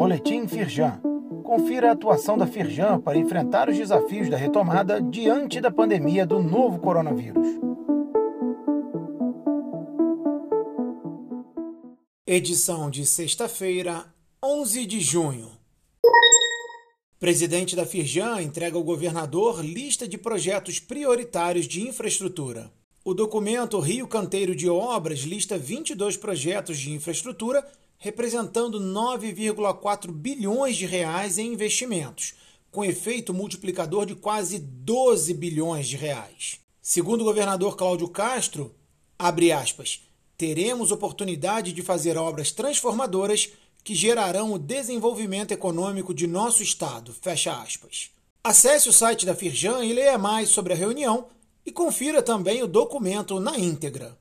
Boletim Firjan. Confira a atuação da Firjan para enfrentar os desafios da retomada diante da pandemia do novo coronavírus. Edição de sexta-feira, 11 de junho. Presidente da Firjan entrega ao governador lista de projetos prioritários de infraestrutura. O documento Rio Canteiro de Obras lista 22 projetos de infraestrutura, representando 9,4 bilhões de reais em investimentos, com efeito multiplicador de quase 12 bilhões de reais. Segundo o governador Cláudio Castro, abre aspas, teremos oportunidade de fazer obras transformadoras que gerarão o desenvolvimento econômico de nosso Estado. Fecha aspas. Acesse o site da Firjan e leia mais sobre a reunião e confira também o documento na íntegra.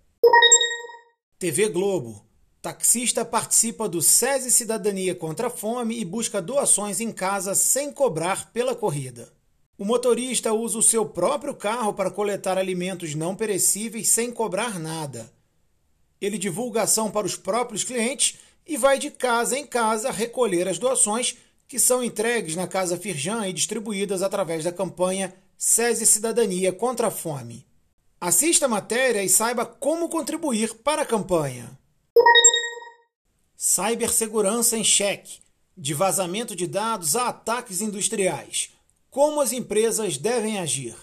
TV Globo. Taxista participa do SESI Cidadania contra a Fome e busca doações em casa sem cobrar pela corrida. O motorista usa o seu próprio carro para coletar alimentos não perecíveis sem cobrar nada. Ele divulga ação para os próprios clientes e vai de casa em casa recolher as doações que são entregues na Casa Firjan e distribuídas através da campanha SESI Cidadania contra a Fome. Assista a matéria e saiba como contribuir para a campanha. Cibersegurança em cheque. De vazamento de dados a ataques industriais. Como as empresas devem agir.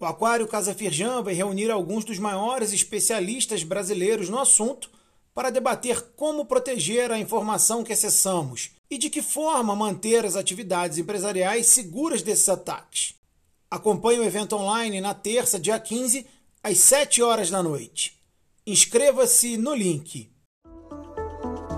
O Aquário Casa Firjan vai reunir alguns dos maiores especialistas brasileiros no assunto para debater como proteger a informação que acessamos e de que forma manter as atividades empresariais seguras desses ataques. Acompanhe o evento online na terça, dia 15, às 7 horas da noite. Inscreva-se no link.